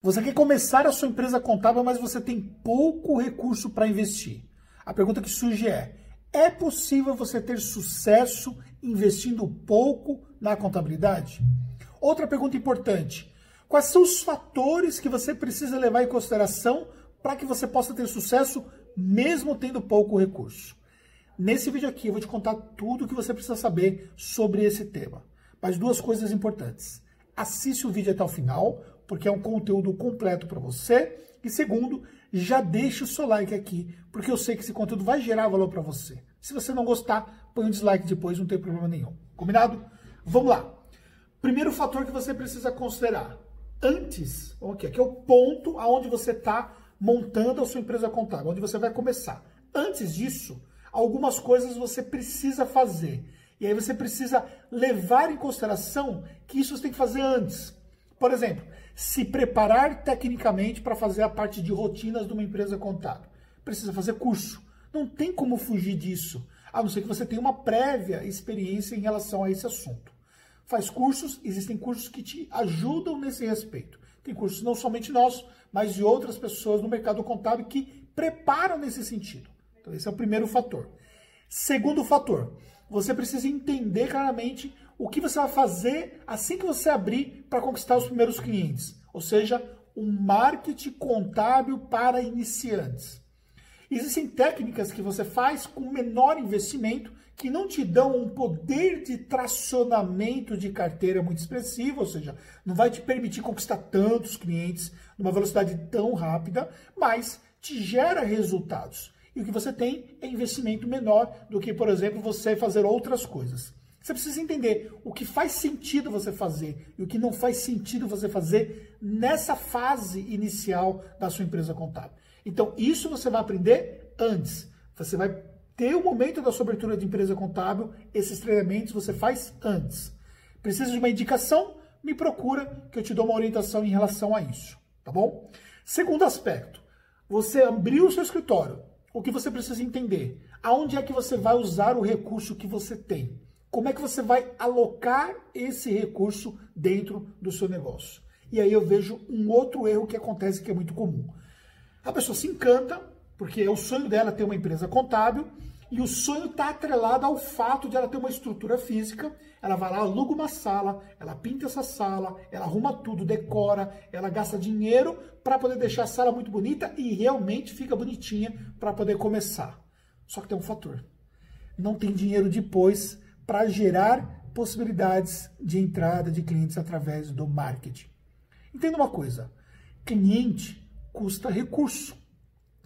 Você quer começar a sua empresa contábil, mas você tem pouco recurso para investir. A pergunta que surge é: é possível você ter sucesso investindo pouco na contabilidade? Outra pergunta importante: quais são os fatores que você precisa levar em consideração para que você possa ter sucesso mesmo tendo pouco recurso? Nesse vídeo aqui eu vou te contar tudo o que você precisa saber sobre esse tema. Mas duas coisas importantes. Assiste o vídeo até o final, porque é um conteúdo completo para você. E segundo, já deixa o seu like aqui, porque eu sei que esse conteúdo vai gerar valor para você. Se você não gostar, põe um dislike depois, não tem problema nenhum. Combinado? Vamos lá. Primeiro fator que você precisa considerar. Antes, ok, aqui é o ponto aonde você está montando a sua empresa contábil, onde você vai começar. Antes disso, algumas coisas você precisa fazer. E aí você precisa levar em consideração que isso você tem que fazer antes. Por exemplo, se preparar tecnicamente para fazer a parte de rotinas de uma empresa contábil. Precisa fazer curso. Não tem como fugir disso, a não ser que você tenha uma prévia experiência em relação a esse assunto. Faz cursos, existem cursos que te ajudam nesse respeito. Tem cursos não somente nossos, mas de outras pessoas no mercado contábil que preparam nesse sentido. Então, esse é o primeiro fator. Segundo fator, você precisa entender claramente o que você vai fazer assim que você abrir para conquistar os primeiros clientes. Ou seja, um marketing contábil para iniciantes. Existem técnicas que você faz com menor investimento que não te dão um poder de tracionamento de carteira muito expressivo, ou seja, não vai te permitir conquistar tantos clientes numa velocidade tão rápida, mas te gera resultados. E o que você tem é investimento menor do que, por exemplo, você fazer outras coisas. Você precisa entender o que faz sentido você fazer e o que não faz sentido você fazer nessa fase inicial da sua empresa contábil. Então, isso você vai aprender antes. Você vai ter o momento da sua abertura de empresa contábil, esses treinamentos você faz antes. Precisa de uma indicação? Me procura que eu te dou uma orientação em relação a isso, tá bom? Segundo aspecto, você abriu o seu escritório. O que você precisa entender? Aonde é que você vai usar o recurso que você tem? Como é que você vai alocar esse recurso dentro do seu negócio? E aí eu vejo um outro erro que acontece que é muito comum. A pessoa se encanta, porque é o sonho dela ter uma empresa contábil, e o sonho está atrelado ao fato de ela ter uma estrutura física. Ela vai lá, aluga uma sala, ela pinta essa sala, ela arruma tudo, decora, ela gasta dinheiro para poder deixar a sala muito bonita e realmente fica bonitinha para poder começar. Só que tem um fator: não tem dinheiro depois para gerar possibilidades de entrada de clientes através do marketing. Entenda uma coisa: cliente custa recurso,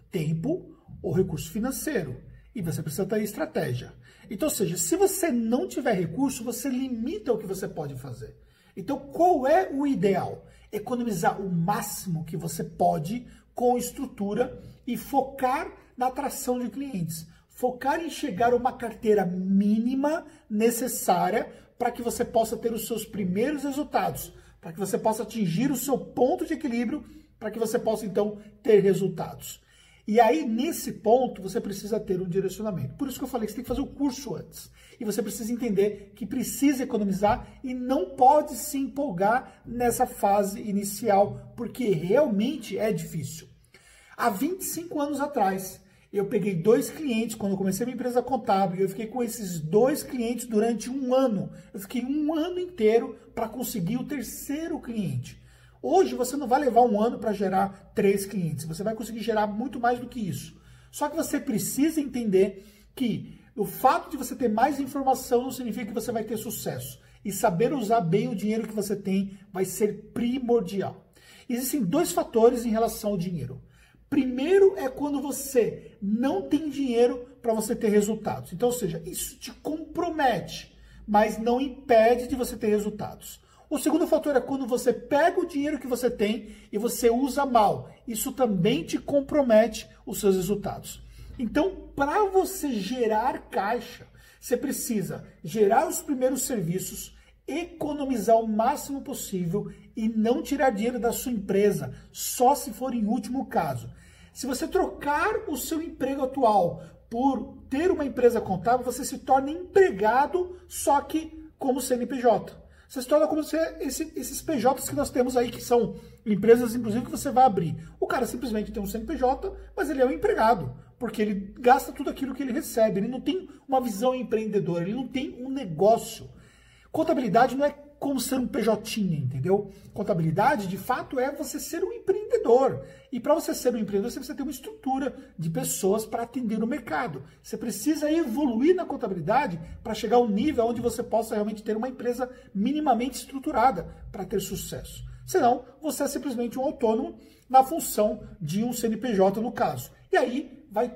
tempo ou recurso financeiro. E você precisa ter estratégia. Então, ou seja, se você não tiver recurso, você limita o que você pode fazer. Então, qual é o ideal? Economizar o máximo que você pode com estrutura e focar na atração de clientes focar em chegar a uma carteira mínima necessária para que você possa ter os seus primeiros resultados, para que você possa atingir o seu ponto de equilíbrio, para que você possa então ter resultados. E aí, nesse ponto, você precisa ter um direcionamento. Por isso que eu falei que você tem que fazer o curso antes. E você precisa entender que precisa economizar e não pode se empolgar nessa fase inicial, porque realmente é difícil. Há 25 anos atrás, eu peguei dois clientes quando eu comecei a minha empresa contábil. Eu fiquei com esses dois clientes durante um ano. Eu fiquei um ano inteiro para conseguir o terceiro cliente. Hoje você não vai levar um ano para gerar três clientes. Você vai conseguir gerar muito mais do que isso. Só que você precisa entender que o fato de você ter mais informação não significa que você vai ter sucesso. E saber usar bem o dinheiro que você tem vai ser primordial. Existem dois fatores em relação ao dinheiro. Primeiro é quando você não tem dinheiro para você ter resultados. Então, ou seja, isso te compromete, mas não impede de você ter resultados. O segundo fator é quando você pega o dinheiro que você tem e você usa mal. Isso também te compromete os seus resultados. Então, para você gerar caixa, você precisa gerar os primeiros serviços, economizar o máximo possível e não tirar dinheiro da sua empresa, só se for em último caso. Se você trocar o seu emprego atual por ter uma empresa contábil, você se torna empregado, só que como CNPJ. Você se torna como se esse, esses PJs que nós temos aí, que são empresas, inclusive, que você vai abrir. O cara simplesmente tem um CNPJ, mas ele é um empregado, porque ele gasta tudo aquilo que ele recebe. Ele não tem uma visão empreendedora, ele não tem um negócio. Contabilidade não é como ser um PJ, entendeu? Contabilidade, de fato, é você ser um empreendedor. E para você ser um empreendedor, você precisa ter uma estrutura de pessoas para atender no mercado. Você precisa evoluir na contabilidade para chegar ao nível onde você possa realmente ter uma empresa minimamente estruturada para ter sucesso. Senão, você é simplesmente um autônomo na função de um CNPJ, no caso. E aí vai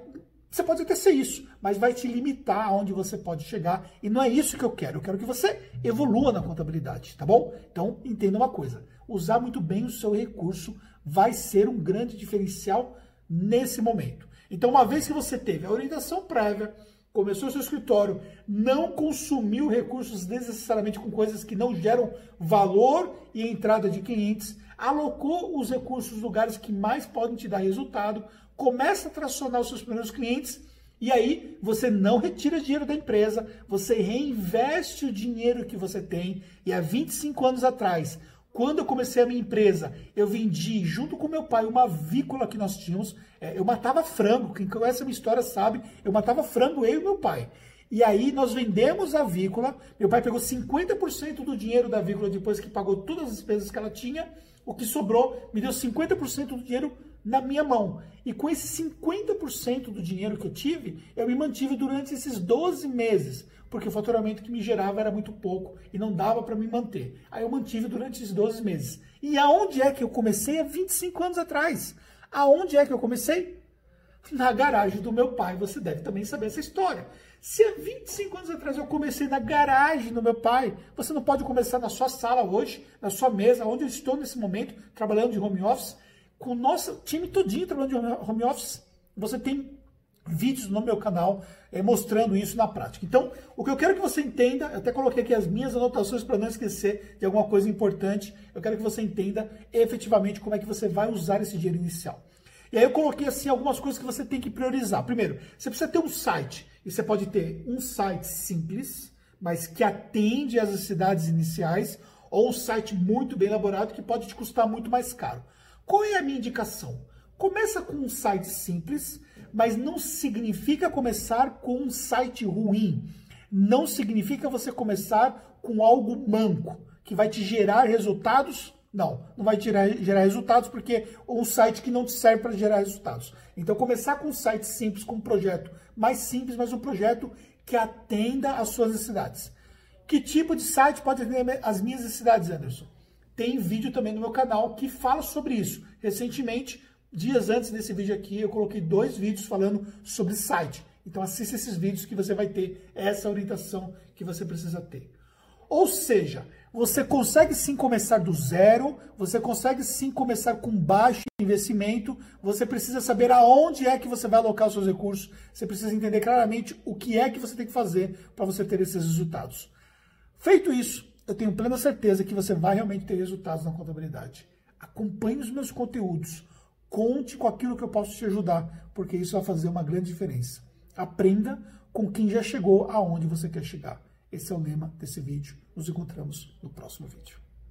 você pode até ser isso, mas vai te limitar aonde você pode chegar. E não é isso que eu quero. Eu quero que você evolua na contabilidade, tá bom? Então, entenda uma coisa: usar muito bem o seu recurso vai ser um grande diferencial nesse momento. Então, uma vez que você teve a orientação prévia, começou seu escritório, não consumiu recursos necessariamente com coisas que não geram valor e entrada de clientes, alocou os recursos nos lugares que mais podem te dar resultado, começa a tracionar os seus primeiros clientes e aí você não retira dinheiro da empresa, você reinveste o dinheiro que você tem. E há 25 anos atrás, quando eu comecei a minha empresa, eu vendi junto com meu pai uma avícola que nós tínhamos. É, eu matava frango, quem conhece a minha história sabe, eu matava frango eu e meu pai. E aí nós vendemos a avícola, meu pai pegou 50% do dinheiro da avícola depois que pagou todas as despesas que ela tinha, o que sobrou me deu 50% do dinheiro na minha mão. E com esse 50% do dinheiro que eu tive, eu me mantive durante esses 12 meses, porque o faturamento que me gerava era muito pouco e não dava para me manter. Aí eu mantive durante esses 12 meses. E aonde é que eu comecei? Há 25 anos atrás. Aonde é que eu comecei? Na garagem do meu pai. Você deve também saber essa história. Se há 25 anos atrás eu comecei na garagem do meu pai, você não pode começar na sua sala hoje, na sua mesa, onde eu estou nesse momento, trabalhando de home office com o nosso time todinho trabalhando de home office. Você tem vídeos no meu canal é, mostrando isso na prática. Então, o que eu quero que você entenda, eu até coloquei aqui as minhas anotações para não esquecer de alguma coisa importante, eu quero que você entenda efetivamente como é que você vai usar esse dinheiro inicial. E aí eu coloquei assim algumas coisas que você tem que priorizar. Primeiro, você precisa ter um site, e você pode ter um site simples, mas que atende às necessidades iniciais, ou um site muito bem elaborado que pode te custar muito mais caro. Qual é a minha indicação? Começa com um site simples, mas não significa começar com um site ruim. Não significa você começar com algo manco, que vai te gerar resultados. Não, não vai gerar, gerar resultados porque um site que não te serve para gerar resultados. Então, começar com um site simples, com um projeto mais simples, mas um projeto que atenda às suas necessidades. Que tipo de site pode atender as minhas necessidades, Anderson? Tem vídeo também no meu canal que fala sobre isso. Recentemente, dias antes desse vídeo aqui, eu coloquei dois vídeos falando sobre site. Então assista esses vídeos que você vai ter essa orientação que você precisa ter. Ou seja, você consegue sim começar do zero, você consegue sim começar com baixo investimento, você precisa saber aonde é que você vai alocar os seus recursos, você precisa entender claramente o que é que você tem que fazer para você ter esses resultados. Feito isso, eu tenho plena certeza que você vai realmente ter resultados na contabilidade. Acompanhe os meus conteúdos. Conte com aquilo que eu posso te ajudar, porque isso vai fazer uma grande diferença. Aprenda com quem já chegou aonde você quer chegar. Esse é o lema desse vídeo. Nos encontramos no próximo vídeo.